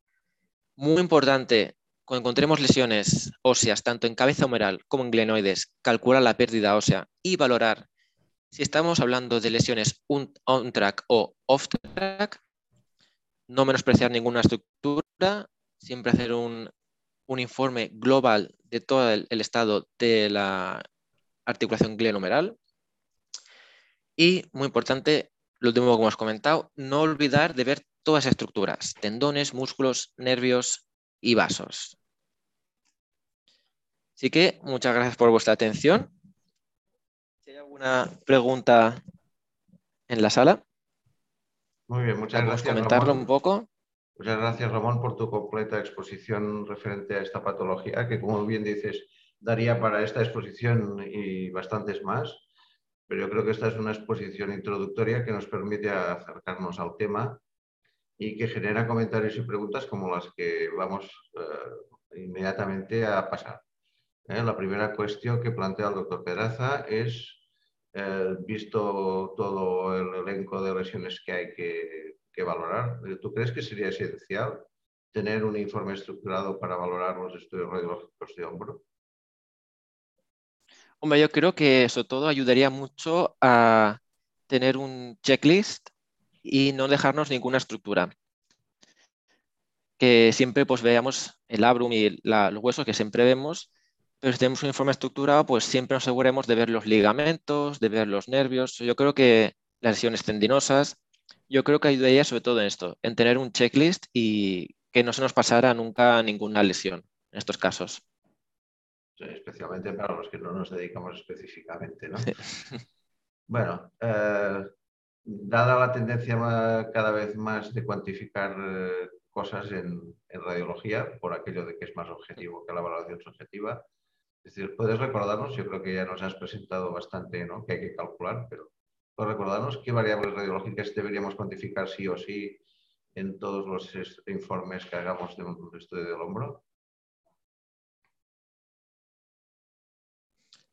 Muy importante, cuando encontremos lesiones óseas, tanto en cabeza humeral como en glenoides, calcular la pérdida ósea y valorar si estamos hablando de lesiones on-track o off-track, no menospreciar ninguna estructura, siempre hacer un, informe global de todo el, estado de la articulación glenohumeral. Y, muy importante, lo último que hemos comentado, no olvidar de ver todas las estructuras, tendones, músculos, nervios y vasos. Así que muchas gracias por vuestra atención. Si hay alguna pregunta en la sala. Muy bien, muchas gracias. comentarlo un poco. Muchas gracias, Ramón, por tu completa exposición referente a esta patología, que como bien dices, daría para esta exposición y bastantes más. Pero yo creo que esta es una exposición introductoria que nos permite acercarnos al tema y que genera comentarios y preguntas como las que vamos eh, inmediatamente a pasar. Eh, la primera cuestión que plantea el doctor Pedraza es eh, visto todo el elenco de lesiones que hay que, valorar, eh, ¿tú crees que sería esencial tener un informe estructurado para valorar los estudios radiológicos de hombro? Hombre, yo creo que eso todo ayudaría mucho a tener un checklist y no dejarnos ninguna estructura. Que siempre pues veamos el labrum y los huesos que siempre vemos, pero si tenemos un informe estructurado, pues siempre nos aseguremos de ver los ligamentos, de ver los nervios. Yo creo que las lesiones tendinosas, yo creo que ayudaría sobre todo en esto, en tener un checklist y que no se nos pasara nunca ninguna lesión en estos casos. especialmente para los que no nos dedicamos específicamente, ¿no? bueno, eh, dada la tendencia cada vez más de cuantificar eh, cosas en, en, radiología, por aquello de que es más objetivo que la valoración subjetiva, es decir, puedes recordarnos, yo creo que ya nos has presentado bastante ¿no? que hay que calcular, pero ¿puedes recordarnos qué variables radiológicas deberíamos cuantificar sí o sí en todos los informes que hagamos de un estudio del hombro?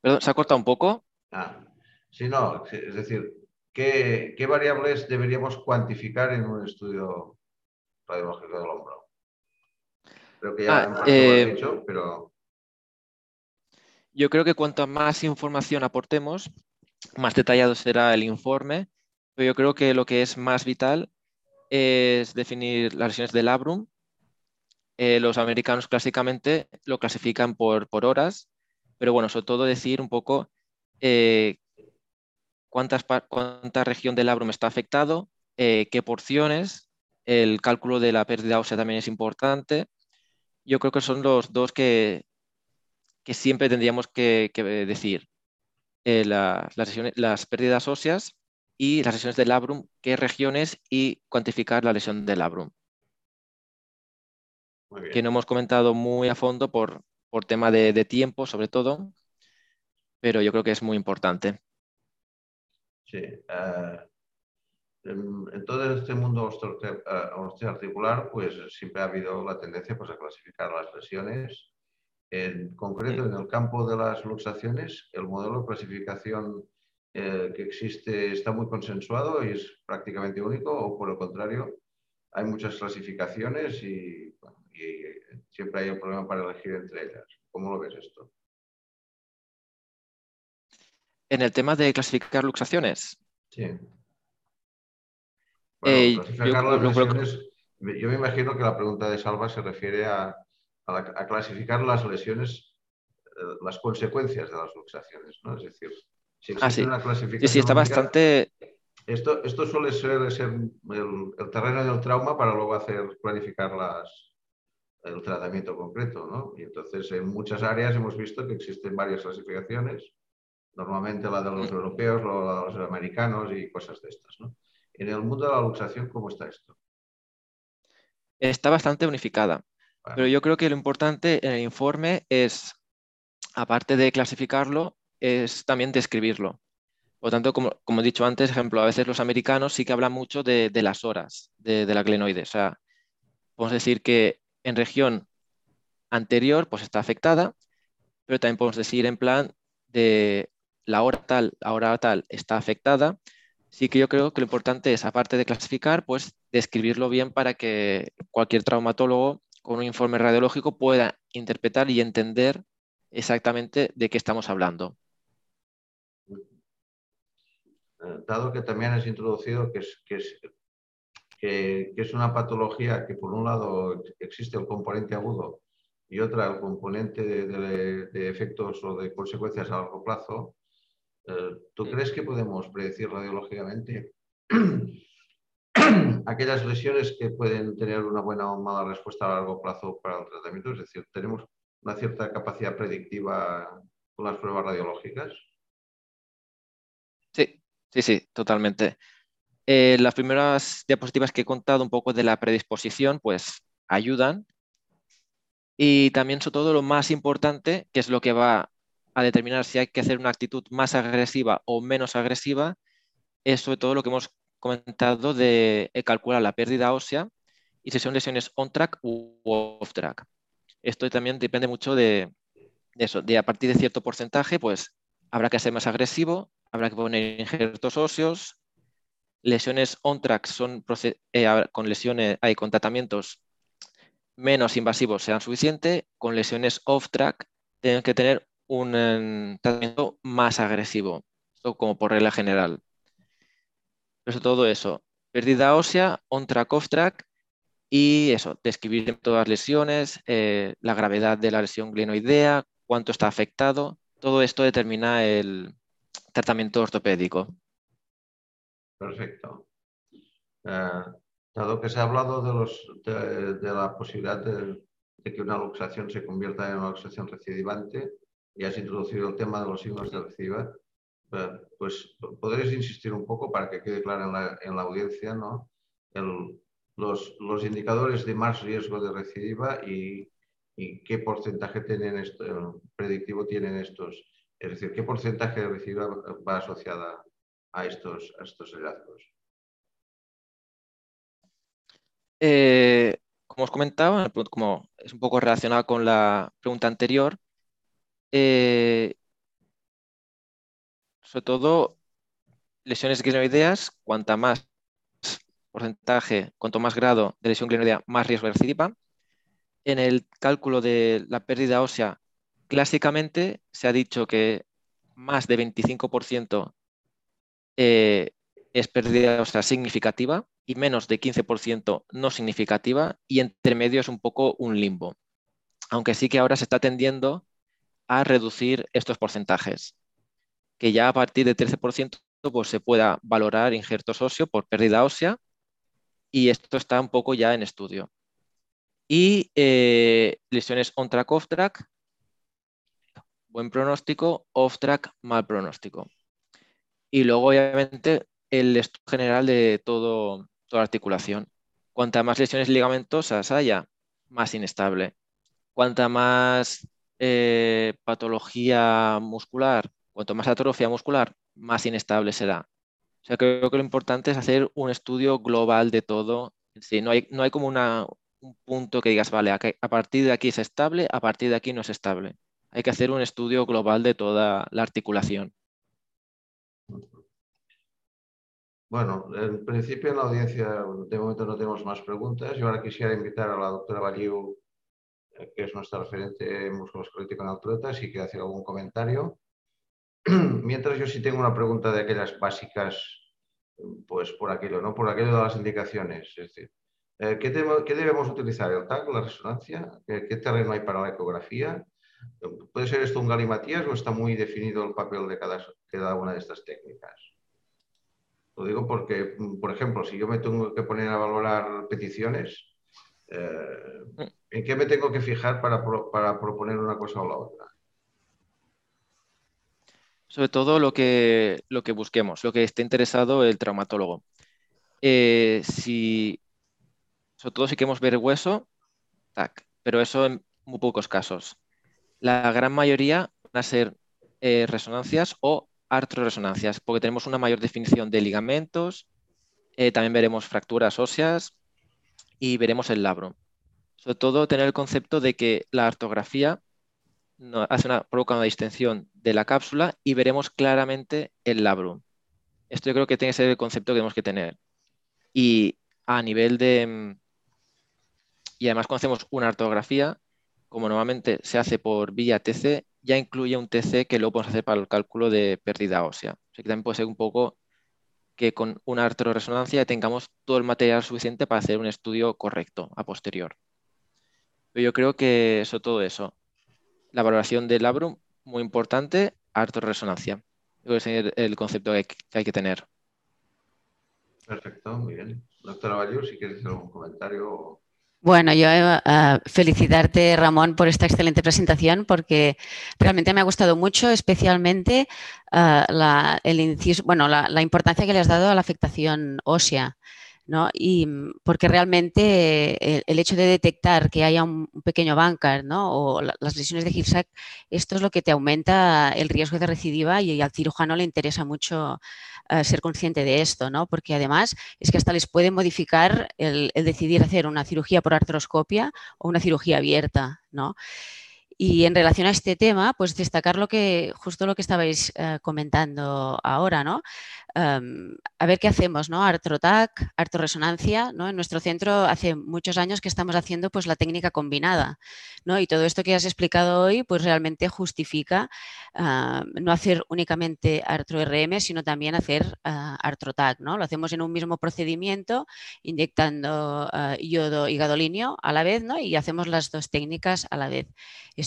Perdón, ¿se ha cortado un poco? Ah, sí, no, es decir, ¿qué, ¿qué, variables deberíamos cuantificar en un estudio radiológico del hombro? Creo que ya ah, eh, lo dicho, pero... Yo creo que cuanto más información aportemos, más detallado será el informe, pero yo creo que lo que es más vital es definir las lesiones del labrum. Eh, los americanos clásicamente lo clasifican por, por, horas, pero bueno, sobre todo decir un poco eh, cuántas, cuánta región del labrum está afectado, eh, qué porciones, el cálculo de la pérdida ósea también es importante. Yo creo que son los dos que, que siempre tendríamos que, decir eh, las, las pérdidas óseas y las lesiones del labrum, qué regiones y cuantificar la lesión del labrum. Que no hemos comentado muy a fondo por, por tema de, tiempo, sobre todo, pero yo creo que es muy importante. Sí. Eh, en, todo este mundo osteoarticular, pues siempre ha habido la tendencia pues, a clasificar las lesiones en concreto, en el campo de las luxaciones, el modelo de clasificación eh, que existe está muy consensuado y es prácticamente único, o por el contrario, hay muchas clasificaciones y, siempre hay un problema para elegir entre ellas. ¿Cómo lo ves esto? En el tema de clasificar luxaciones. Sí. Eh, clasificar las lesiones, yo me imagino que la pregunta de Salva se refiere a a, clasificar las lesiones, eh, las consecuencias de las luxaciones, ¿no? Es decir, si existe ah, una clasificación. Sí, sí, está bastante. Esto, esto suele ser, ser el, terreno del trauma para luego hacer planificar las, el tratamiento concreto, ¿no? Y entonces en muchas áreas hemos visto que existen varias clasificaciones, normalmente la de los europeos, la de los americanos y cosas de estas, ¿no? En el mundo de la luxación, ¿cómo está esto? Está bastante unificada. Pero yo creo que lo importante en el informe es, aparte de clasificarlo, es también describirlo. Por tanto, como, como he dicho antes, ejemplo, a veces los americanos sí que hablan mucho de, las horas de, de la glenoide. O sea, podemos decir que en región anterior pues está afectada, pero también podemos decir en plan de la hora tal, la hora tal está afectada. Sí que yo creo que lo importante es, aparte de clasificar, pues describirlo bien para que cualquier traumatólogo con un informe radiológico pueda interpretar y entender exactamente de qué estamos hablando. Eh, dado que también has introducido que es, que es, que, que es una patología que por un lado existe el componente agudo y otra el componente de, de, de efectos o de consecuencias a largo plazo, eh, ¿tú crees que podemos predecir radiológicamente aquellas lesiones que pueden tener una buena o mala respuesta a largo plazo para el tratamiento? Es decir, ¿tenemos una cierta capacidad predictiva con las pruebas radiológicas? Sí, sí, sí, totalmente. Eh, las primeras diapositivas que he contado un poco de la predisposición, pues ayudan. Y también, sobre todo, lo más importante, que es lo que va a determinar si hay que hacer una actitud más agresiva o menos agresiva, es sobre todo lo que hemos comentado de eh, calcular la pérdida ósea y si son lesiones on-track u off-track. Esto también depende mucho de, eso, de a partir de cierto porcentaje, pues habrá que ser más agresivo, habrá que poner injertos óseos. Lesiones on-track son eh, con lesiones, hay con tratamientos menos invasivos sean suficiente, con lesiones off-track tienen que tener un um, tratamiento más agresivo, esto como por regla general. Pero todo eso, pérdida ósea, on-track, off-track y eso, describir todas las lesiones, eh, la gravedad de la lesión glenoidea, cuánto está afectado, todo esto determina el tratamiento ortopédico. Perfecto. Eh, dado que se ha hablado de, los, de, la posibilidad de, que una luxación se convierta en una luxación recidivante y has introducido el tema de los signos de recidiva, pues podréis insistir un poco para que quede claro en la, en la audiencia ¿no? El, los, los, indicadores de más riesgo de recidiva y, y qué porcentaje tienen esto, predictivo tienen estos, es decir, qué porcentaje de recidiva va asociada a estos, a estos hallazgos. Eh, como os comentaba, como es un poco relacionado con la pregunta anterior, eh, sobre todo lesiones glenoideas, cuanta más porcentaje, cuanto más grado de lesión glenoidea, más riesgo de recidiva. En el cálculo de la pérdida ósea, clásicamente se ha dicho que más de 25% eh, es pérdida ósea significativa y menos de 15% no significativa y entre medio es un poco un limbo. Aunque sí que ahora se está tendiendo a reducir estos porcentajes, que ya a partir de 13% pues, se pueda valorar injertos óseos por pérdida ósea y esto está un poco ya en estudio. Y eh, lesiones on-track, off-track, buen pronóstico, off-track, mal pronóstico. Y luego, obviamente, el estudio general de todo, toda la articulación. Cuanta más lesiones ligamentosas haya, más inestable. Cuanta más eh, patología muscular, cuanto más atrofia muscular, más inestable será. O sea, creo que lo importante es hacer un estudio global de todo. No, hay, no hay como un punto que digas, vale, a, partir de aquí es estable, a partir de aquí no es estable. Hay que hacer un estudio global de toda la articulación. Bueno, en principio en la audiencia de momento no tenemos más preguntas. Yo ahora quisiera invitar a la doctora Baliu, eh, que es nuestra referente en musculoesquelético en alturetas, si quiere hacer algún comentario. Mientras yo sí tengo una pregunta de aquellas básicas, pues por aquello, ¿no? Por aquello de las indicaciones. Es decir, eh, ¿qué, ¿qué, debemos utilizar? ¿El TAC, la resonancia? ¿Qué, ¿Qué, terreno hay para la ecografía? ¿Puede ser esto un galimatías o está muy definido el papel de cada, una de estas técnicas? Lo digo porque, por ejemplo, si yo me tengo que poner a valorar peticiones, eh, ¿en qué me tengo que fijar para proponer una cosa o la otra? Sobre todo lo que, lo que busquemos, lo que esté interesado el traumatólogo. Eh, si, sobre todo si queremos ver hueso, tac, pero eso en muy pocos casos. La gran mayoría van a ser eh, resonancias o artroresonancias, porque tenemos una mayor definición de ligamentos, eh, también veremos fracturas óseas y veremos el labro. Sobre todo tener el concepto de que la hace una, provoca una distensión de la cápsula y veremos claramente el labrum. Esto yo creo que tiene que ser el concepto que tenemos que tener. Y a nivel de... Mm, y además conocemos una artrografía, como normalmente se hace por vía TC, ya incluye un TC que luego podemos hacer para el cálculo de pérdida ósea. Así que también puede ser un poco que con una artroresonancia tengamos todo el material suficiente para hacer un estudio correcto a posterior. Pero yo creo que eso todo eso la valoración del labrum, muy importante, artorresonancia. Ese es el concepto que hay, que tener. Perfecto, muy bien. Doctora Bayur, si quieres hacer algún comentario. Bueno, yo uh, felicitarte, Ramón, por esta excelente presentación, porque realmente me ha gustado mucho, especialmente uh, la, el bueno, la, importancia que le has dado a la afectación ósea. ¿No? Y mm, porque realmente el, hecho de detectar que haya un, pequeño bancar ¿no? o las lesiones de Hirschsprung, esto es lo que te aumenta el riesgo de recidiva y, al cirujano le interesa mucho eh, ser consciente de esto, ¿no? porque además es que hasta les puede modificar el, el decidir hacer una cirugía por artroscopia o una cirugía abierta. ¿no? Y en relación a este tema, pues destacar lo que, justo lo que estabais eh, comentando ahora, ¿no? Em, a ver qué hacemos, ¿no? Artrotac, artoresonancia, ¿no? En nuestro centro hace muchos años que estamos haciendo pues la técnica combinada, ¿no? Y todo esto que has explicado hoy, pues realmente justifica ah, no hacer únicamente artro-RM, sino también hacer uh, artrotac, ¿no? Lo hacemos en un mismo procedimiento, inyectando ah, yodo y gadolinio a la vez, ¿no? Y hacemos las dos técnicas a la vez.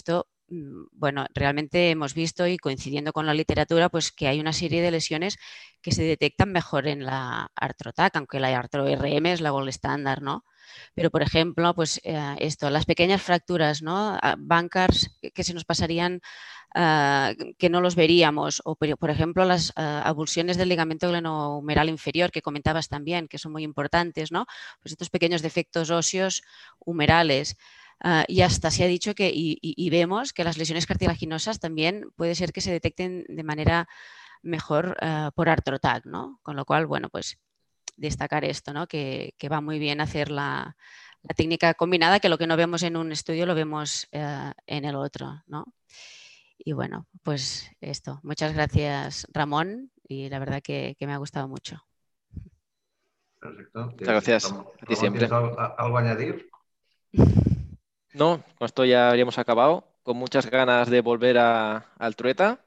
Esto mm, bueno, realmente hemos visto y coincidiendo con la literatura, pues que hay una serie de lesiones que se detectan mejor en la artrotac, aunque la artro-RM es la gold estándar, ¿no? Pero, por ejemplo, pues eh, esto, las pequeñas fracturas, ¿no? Ah, bancars que se nos pasarían, ah, que no los veríamos, o por ejemplo las ah, abulsiones del ligamento glenohumeral inferior que comentabas también, que son muy importantes, ¿no? Pues estos pequeños defectos óseos humerales. Ah, y hasta se ha dicho que, y, vemos que las lesiones cartilaginosas también puede ser que se detecten de manera mejor uh, por artrotac, ¿no? Con lo cual, bueno, pues destacar esto, ¿no? Que, va muy bien hacer la, técnica combinada, que lo que no vemos en un estudio lo vemos uh, en el otro, ¿no? Y bueno, pues esto. Muchas gracias, Ramón, y la verdad que, me ha gustado mucho. Perfecto. Muchas gracias. A ti siempre. ¿Algo añadir? No, con esto ya habríamos acabado. Con muchas ganas de volver a, al Trueta,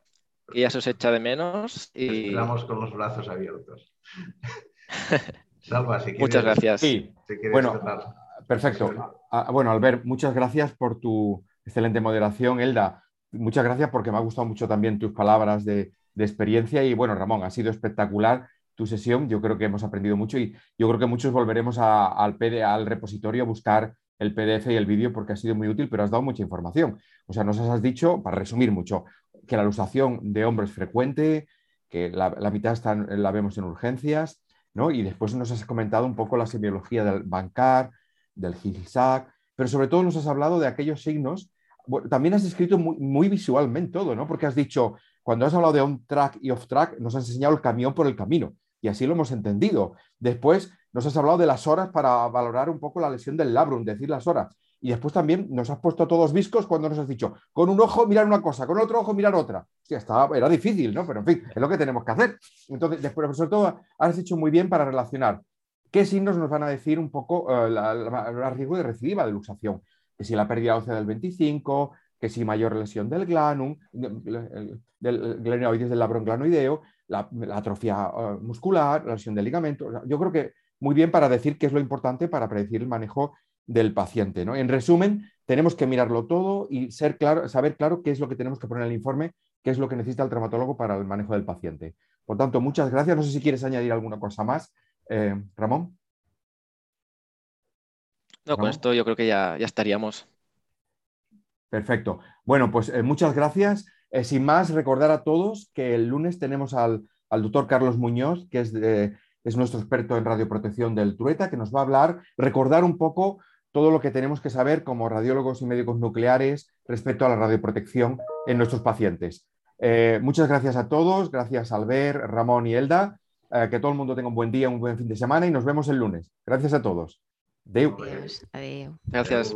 que ya se os echa de menos. Y... Esperamos con los brazos abiertos. Salva, si quieres. Muchas gracias. Sí, bueno, perfecto. Ah, bueno, Albert, muchas gracias por tu excelente moderación. Elda, muchas gracias porque me ha gustado mucho también tus palabras de, experiencia. Y bueno, Ramón, ha sido espectacular tu sesión. Yo creo que hemos aprendido mucho y yo creo que muchos volveremos al, al repositorio a buscar el PDF y el vídeo porque ha sido muy útil, pero has dado mucha información. O sea, nos has dicho, para resumir mucho, que la luxación de hombro es frecuente, que la, mitad está, la vemos en urgencias, ¿no? Y después nos has comentado un poco la semiología del bancar, del Hill-Sack, pero sobre todo nos has hablado de aquellos signos. también has escrito muy, muy, visualmente todo, ¿no? Porque has dicho, cuando has hablado de on-track y off-track, nos has enseñado el camión por el camino. Y así lo hemos entendido. Después nos has hablado de las horas para valorar un poco la lesión del labrum, decir las horas. Y después también nos has puesto todos viscos cuando nos has dicho, con un ojo mirar una cosa, con otro ojo mirar otra. Sí, estaba, era difícil, ¿no? Pero en fin, es lo que tenemos que hacer. Entonces, después, sobre todo, has hecho muy bien para relacionar qué signos nos van a decir un poco el eh, riesgo de recidiva de luxación. Que si la pérdida ósea del 25, que si mayor lesión del glanum, del del labrum glanoideo, la, atrofia eh, muscular, la lesión del ligamento. Yo creo que muy bien para decir qué es lo importante para predecir el manejo del paciente. ¿no? En resumen, tenemos que mirarlo todo y ser claro, saber claro qué es lo que tenemos que poner en el informe, qué es lo que necesita el traumatólogo para el manejo del paciente. Por tanto, muchas gracias. No sé si quieres añadir alguna cosa más, eh, Ramón. No, con esto yo creo que ya, ya estaríamos. Perfecto. Bueno, pues eh, muchas gracias. Eh, sin más, recordar a todos que el lunes tenemos al, al doctor Carlos Muñoz, que es de, es nuestro experto en radioprotección del Trueta, que nos va a hablar, recordar un poco todo lo que tenemos que saber como radiólogos y médicos nucleares respecto a la radioprotección en nuestros pacientes. Eh, muchas gracias a todos, gracias Albert, Ramón y Elda. Eh, que todo el mundo tenga un buen día, un buen fin de semana y nos vemos el lunes. Gracias a todos. Deu. Adiós. Adéu. Gracias.